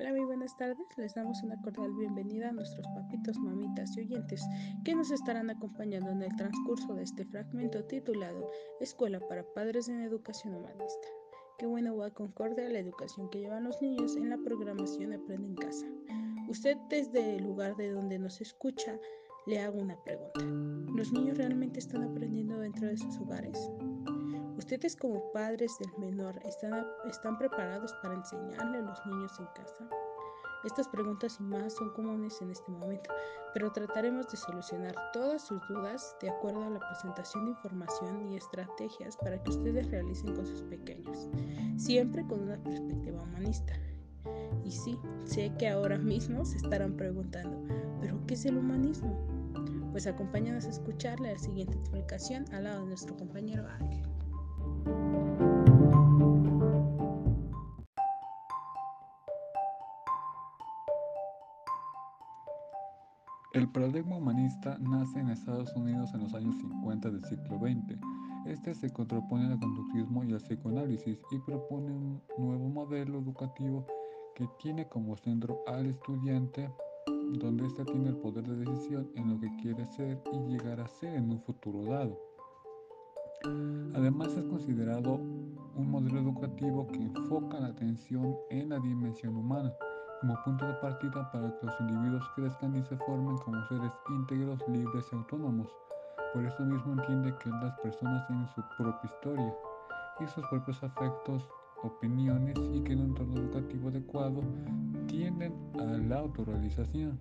Hola, muy buenas tardes. Les damos una cordial bienvenida a nuestros papitos, mamitas y oyentes que nos estarán acompañando en el transcurso de este fragmento titulado Escuela para Padres en Educación Humanista. Qué bueno va concordia la educación que llevan los niños en la programación Aprende en Casa. Usted desde el lugar de donde nos escucha le hago una pregunta. ¿Los niños realmente están aprendiendo dentro de sus hogares? ¿Ustedes como padres del menor están, están preparados para enseñarle a los niños en casa? Estas preguntas y más son comunes en este momento, pero trataremos de solucionar todas sus dudas de acuerdo a la presentación de información y estrategias para que ustedes realicen con sus pequeños, siempre con una perspectiva humanista. Y sí, sé que ahora mismo se estarán preguntando, ¿pero qué es el humanismo? Pues acompáñanos a escucharle la siguiente explicación al lado de nuestro compañero Ángel. El paradigma humanista nace en Estados Unidos en los años 50 del siglo XX. Este se contrapone al conductismo y al psicoanálisis y propone un nuevo modelo educativo que tiene como centro al estudiante, donde éste tiene el poder de decisión en lo que quiere ser y llegar a ser en un futuro dado. Además es considerado un modelo educativo que enfoca la atención en la dimensión humana como punto de partida para que los individuos crezcan y se formen como seres íntegros, libres y autónomos. Por eso mismo entiende que las personas tienen su propia historia y sus propios afectos, opiniones y que en un entorno educativo adecuado tienden a la autorrealización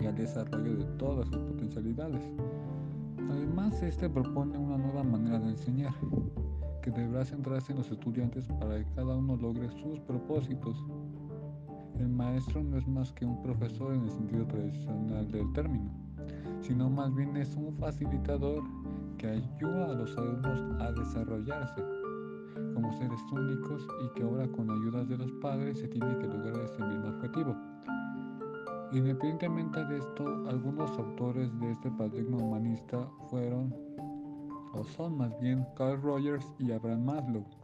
y al desarrollo de todas sus potencialidades. Además, este propone una nueva manera de enseñar, que deberá centrarse en los estudiantes para que cada uno logre sus propósitos. El maestro no es más que un profesor en el sentido tradicional del término, sino más bien es un facilitador que ayuda a los alumnos a desarrollarse como seres únicos y que ahora con ayuda de los padres se tiene que lograr ese mismo objetivo. Independientemente de esto, algunos autores de este paradigma humanista fueron, o son más bien, Carl Rogers y Abraham Maslow.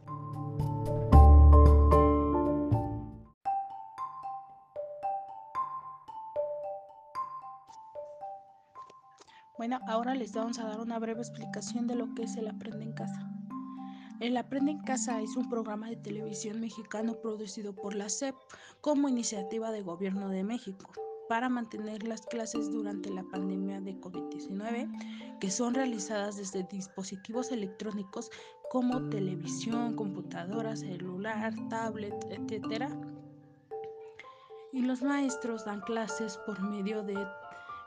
Ahora les vamos a dar una breve explicación de lo que es el Aprende en Casa. El Aprende en Casa es un programa de televisión mexicano producido por la SEP como iniciativa de Gobierno de México para mantener las clases durante la pandemia de COVID-19, que son realizadas desde dispositivos electrónicos como televisión, computadora, celular, tablet, etc. Y los maestros dan clases por medio de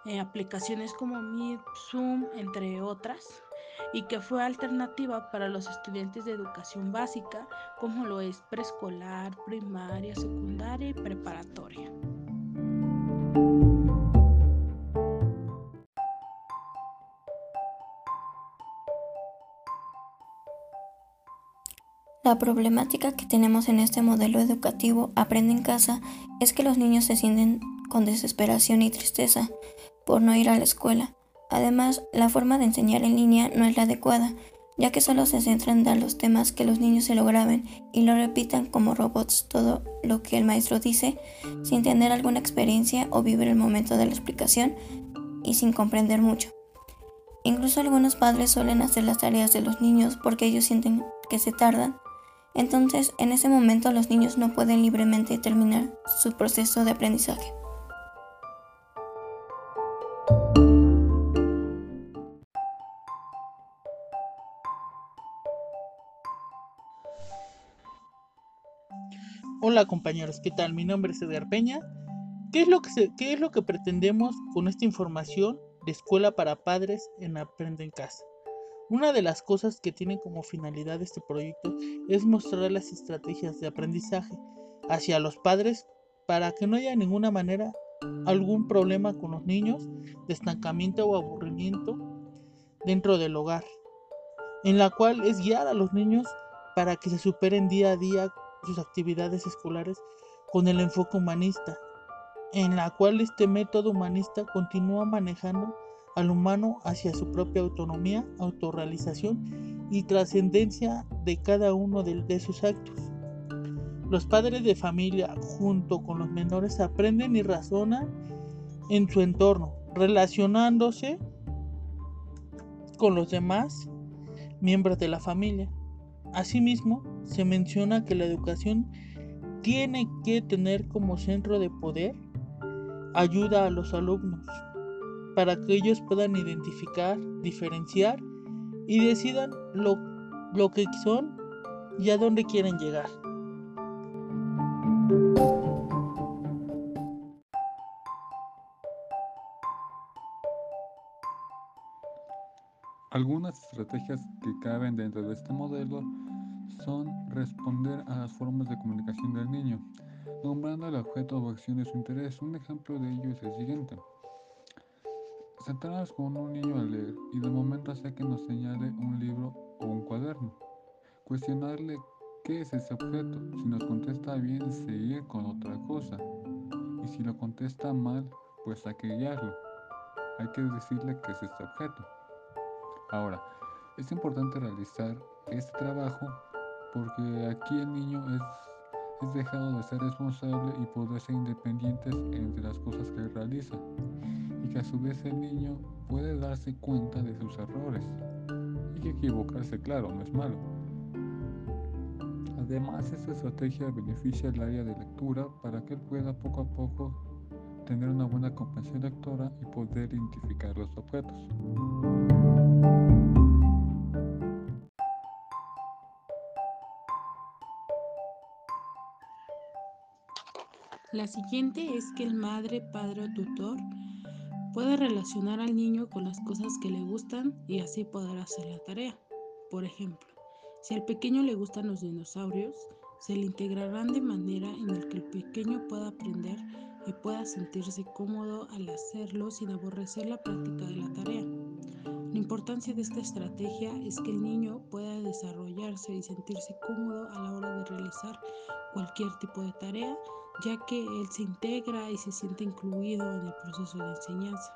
eh, aplicaciones como Meet, Zoom, entre otras, y que fue alternativa para los estudiantes de educación básica, como lo es preescolar, primaria, secundaria y preparatoria. La problemática que tenemos en este modelo educativo Aprende en casa es que los niños se sienten con desesperación y tristeza por no ir a la escuela. Además, la forma de enseñar en línea no es la adecuada, ya que solo se centra en dar los temas que los niños se lo graben y lo repitan como robots todo lo que el maestro dice, sin tener alguna experiencia o vivir el momento de la explicación y sin comprender mucho. Incluso algunos padres suelen hacer las tareas de los niños porque ellos sienten que se tardan. Entonces, en ese momento los niños no pueden libremente terminar su proceso de aprendizaje. Hola compañeros, ¿qué tal? Mi nombre es Edgar Peña. ¿Qué es lo que, qué es lo que pretendemos con esta información de escuela para padres en Aprende en Casa? Una de las cosas que tiene como finalidad este proyecto es mostrar las estrategias de aprendizaje hacia los padres para que no haya de ninguna manera algún problema con los niños de estancamiento o aburrimiento dentro del hogar, en la cual es guiar a los niños para que se superen día a día sus actividades escolares con el enfoque humanista, en la cual este método humanista continúa manejando al humano hacia su propia autonomía, autorrealización y trascendencia de cada uno de, sus actos. Los padres de familia junto con los menores aprenden y razonan en su entorno, relacionándose con los demás miembros de la familia. Asimismo, se menciona que la educación tiene que tener como centro de poder ayuda a los alumnos para que ellos puedan identificar, diferenciar y decidan lo, lo que son y a dónde quieren llegar. Algunas estrategias que caben dentro de este modelo son responder a las formas de comunicación del niño, nombrando el objeto o acción de su interés. Un ejemplo de ello es el siguiente. Sentarnos con un niño a leer y de momento hacer que nos señale un libro o un cuaderno. Cuestionarle qué es ese objeto. Si nos contesta bien, seguir con otra cosa. Y si lo contesta mal, pues hay que guiarlo. Hay que decirle qué es este objeto. Ahora, es importante realizar este trabajo porque aquí el niño es, es dejado de ser responsable y poder ser independiente entre las cosas que realiza y que a su vez el niño puede darse cuenta de sus errores y que equivocarse claro no es malo. Además, esta estrategia beneficia el área de lectura para que él pueda poco a poco tener una buena comprensión lectora y poder identificar los objetos. La siguiente es que el madre, padre o tutor puede relacionar al niño con las cosas que le gustan y así poder hacer la tarea. Por ejemplo, si al pequeño le gustan los dinosaurios, se le integrarán de manera en la que el pequeño pueda aprender y pueda sentirse cómodo al hacerlo sin aborrecer la práctica de la tarea. La importancia de esta estrategia es que el niño pueda desarrollarse y sentirse cómodo a la hora de realizar cualquier tipo de tarea ya que él se integra y se siente incluido en el proceso de enseñanza.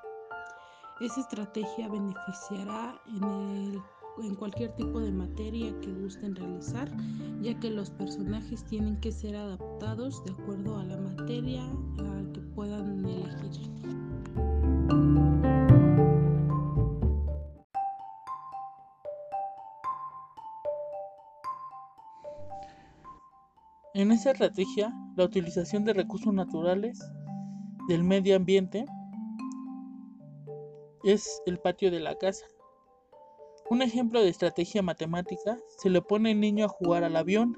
Esa estrategia beneficiará en, cualquier tipo de materia que gusten realizar, ya que los personajes tienen que ser adaptados de acuerdo a la materia a que puedan elegir. En esa estrategia, la utilización de recursos naturales del medio ambiente es el patio de la casa. Un ejemplo de estrategia matemática, se le pone al niño a jugar al avión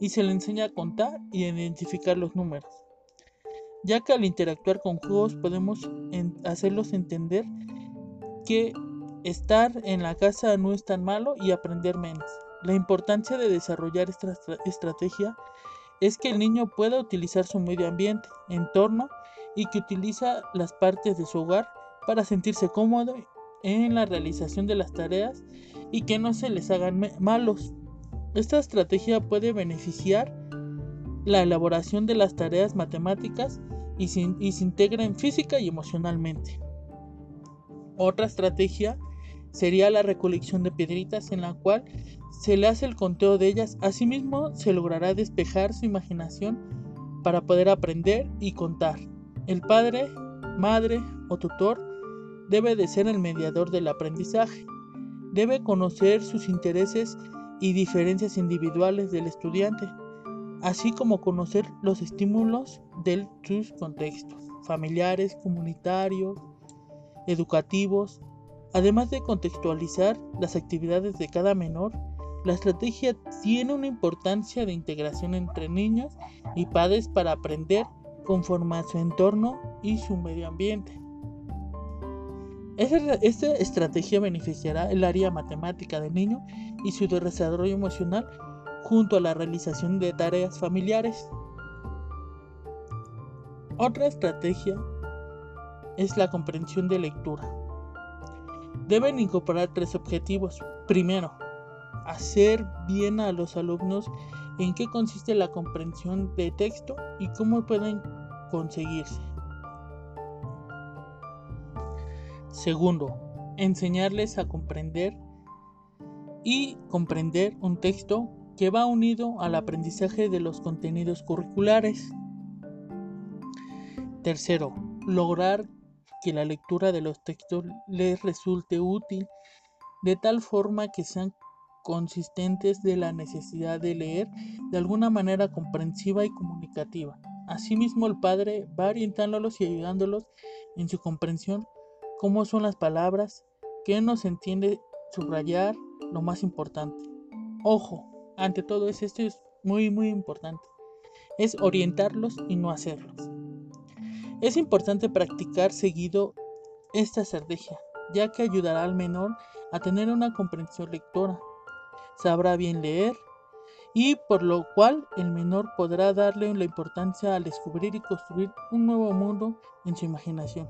y se le enseña a contar y a identificar los números, ya que al interactuar con juegos podemos hacerlos entender que estar en la casa no es tan malo y aprender menos. La importancia de desarrollar esta estrategia es que el niño pueda utilizar su medio ambiente, entorno y que utiliza las partes de su hogar para sentirse cómodo en la realización de las tareas y que no se les hagan malos. Esta estrategia puede beneficiar la elaboración de las tareas matemáticas y se, y se integran física y emocionalmente. Otra estrategia sería la recolección de piedritas en la cual se le hace el conteo de ellas. Asimismo, se logrará despejar su imaginación para poder aprender y contar. El padre, madre o tutor debe de ser el mediador del aprendizaje. Debe conocer sus intereses y diferencias individuales del estudiante, así como conocer los estímulos de sus contextos familiares, comunitarios, educativos, Además de contextualizar las actividades de cada menor, la estrategia tiene una importancia de integración entre niños y padres para aprender conforme a su entorno y su medio ambiente. Esta estrategia beneficiará el área matemática del niño y su desarrollo emocional junto a la realización de tareas familiares. Otra estrategia es la comprensión de lectura deben incorporar tres objetivos. Primero, hacer bien a los alumnos en qué consiste la comprensión de texto y cómo pueden conseguirse. Segundo, enseñarles a comprender y comprender un texto que va unido al aprendizaje de los contenidos curriculares. Tercero, lograr que la lectura de los textos les resulte útil de tal forma que sean consistentes de la necesidad de leer de alguna manera comprensiva y comunicativa. Asimismo, el padre va orientándolos y ayudándolos en su comprensión, cómo son las palabras, qué nos entiende subrayar, lo más importante. Ojo, ante todo esto es muy muy importante. Es orientarlos y no hacerlos. Es importante practicar seguido esta estrategia, ya que ayudará al menor a tener una comprensión lectora. Sabrá bien leer y por lo cual el menor podrá darle la importancia al descubrir y construir un nuevo mundo en su imaginación.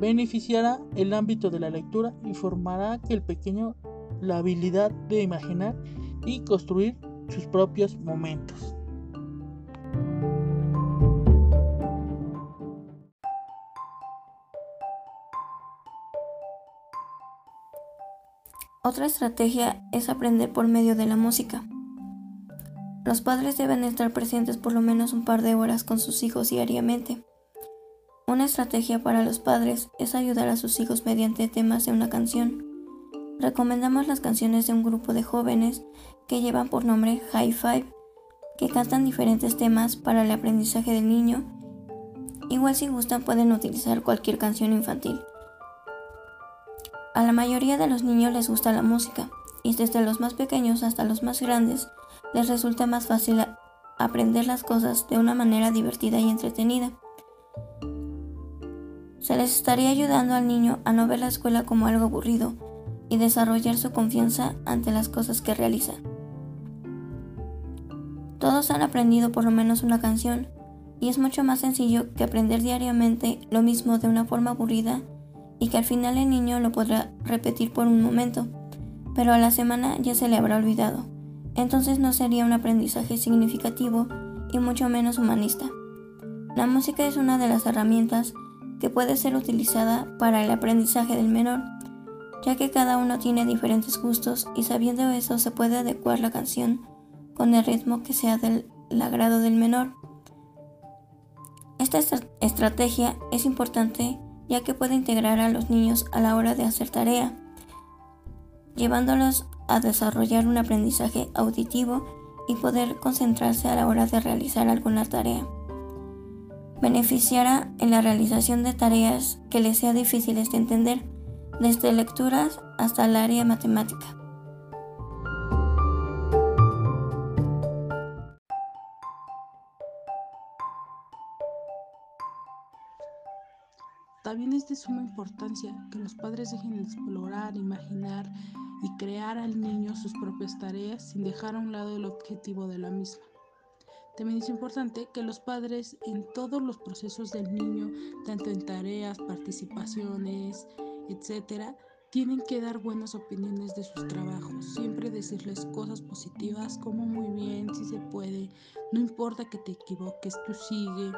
Beneficiará el ámbito de la lectura y formará que el pequeño la habilidad de imaginar y construir sus propios momentos. Otra estrategia es aprender por medio de la música. Los padres deben estar presentes por lo menos un par de horas con sus hijos diariamente. Una estrategia para los padres es ayudar a sus hijos mediante temas de una canción. Recomendamos las canciones de un grupo de jóvenes que llevan por nombre High Five, que cantan diferentes temas para el aprendizaje del niño. Igual si gustan pueden utilizar cualquier canción infantil. A la mayoría de los niños les gusta la música, y desde los más pequeños hasta los más grandes les resulta más fácil aprender las cosas de una manera divertida y entretenida. Se les estaría ayudando al niño a no ver la escuela como algo aburrido y desarrollar su confianza ante las cosas que realiza. Todos han aprendido por lo menos una canción, y es mucho más sencillo que aprender diariamente lo mismo de una forma aburrida y que al final el niño lo podrá repetir por un momento, pero a la semana ya se le habrá olvidado. Entonces no sería un aprendizaje significativo y mucho menos humanista. La música es una de las herramientas que puede ser utilizada para el aprendizaje del menor, ya que cada uno tiene diferentes gustos y sabiendo eso se puede adecuar la canción con el ritmo que sea del agrado del menor. Esta estrategia es importante ya que puede integrar a los niños a la hora de hacer tarea, llevándolos a desarrollar un aprendizaje auditivo y poder concentrarse a la hora de realizar alguna tarea. Beneficiará en la realización de tareas que les sea difíciles de entender, desde lecturas hasta el área matemática. Es de suma importancia que los padres dejen de explorar, imaginar y crear al niño sus propias tareas sin dejar a un lado el objetivo de la misma. También es importante que los padres en todos los procesos del niño, tanto en tareas, participaciones, etcétera, tienen que dar buenas opiniones de sus trabajos, siempre decirles cosas positivas como muy bien, si se puede, no importa que te equivoques, tú sigue,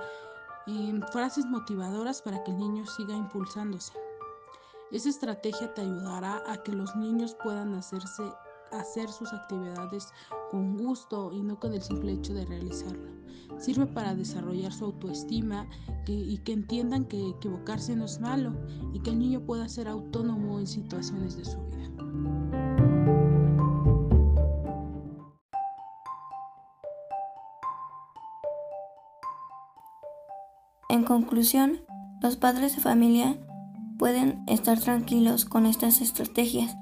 frases motivadoras para que el niño siga impulsándose. Esa estrategia te ayudará a que los niños puedan hacerse, hacer sus actividades con gusto y no con el simple hecho de realizarlo. Sirve para desarrollar su autoestima y que entiendan que equivocarse no es malo y que el niño pueda ser autónomo en situaciones de su vida. Conclusión, los padres de familia pueden estar tranquilos con estas estrategias,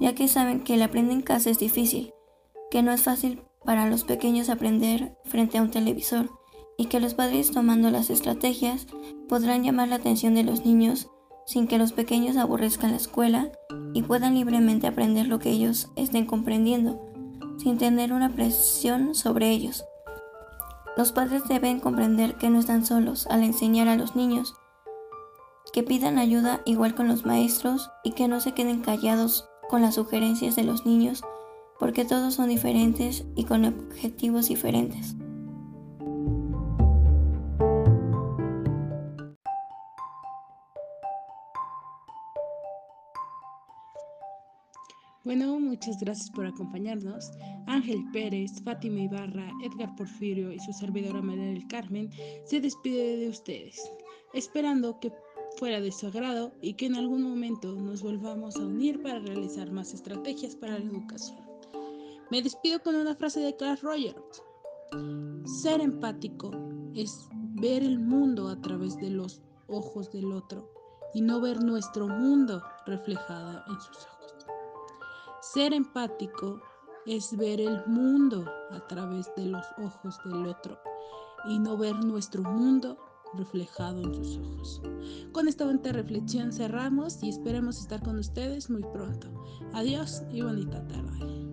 ya que saben que el aprender en casa es difícil, que no es fácil para los pequeños aprender frente a un televisor y que los padres tomando las estrategias podrán llamar la atención de los niños sin que los pequeños aborrezcan la escuela y puedan libremente aprender lo que ellos estén comprendiendo, sin tener una presión sobre ellos. Los padres deben comprender que no están solos al enseñar a los niños, que pidan ayuda igual con los maestros y que no se queden callados con las sugerencias de los niños, porque todos son diferentes y con objetivos diferentes. Bueno, muchas gracias por acompañarnos. Ángel Pérez, Fátima Ibarra, Edgar Porfirio y su servidora María del Carmen se despide de ustedes, esperando que fuera de su agrado y que en algún momento nos volvamos a unir para realizar más estrategias para la educación. Me despido con una frase de Carl Rogers. Ser empático es ver el mundo a través de los ojos del otro y no ver nuestro mundo reflejado en sus ojos. Ser empático es ver el mundo a través de los ojos del otro y no ver nuestro mundo reflejado en sus ojos. Con esta bonita reflexión cerramos y esperemos estar con ustedes muy pronto. Adiós y bonita tarde.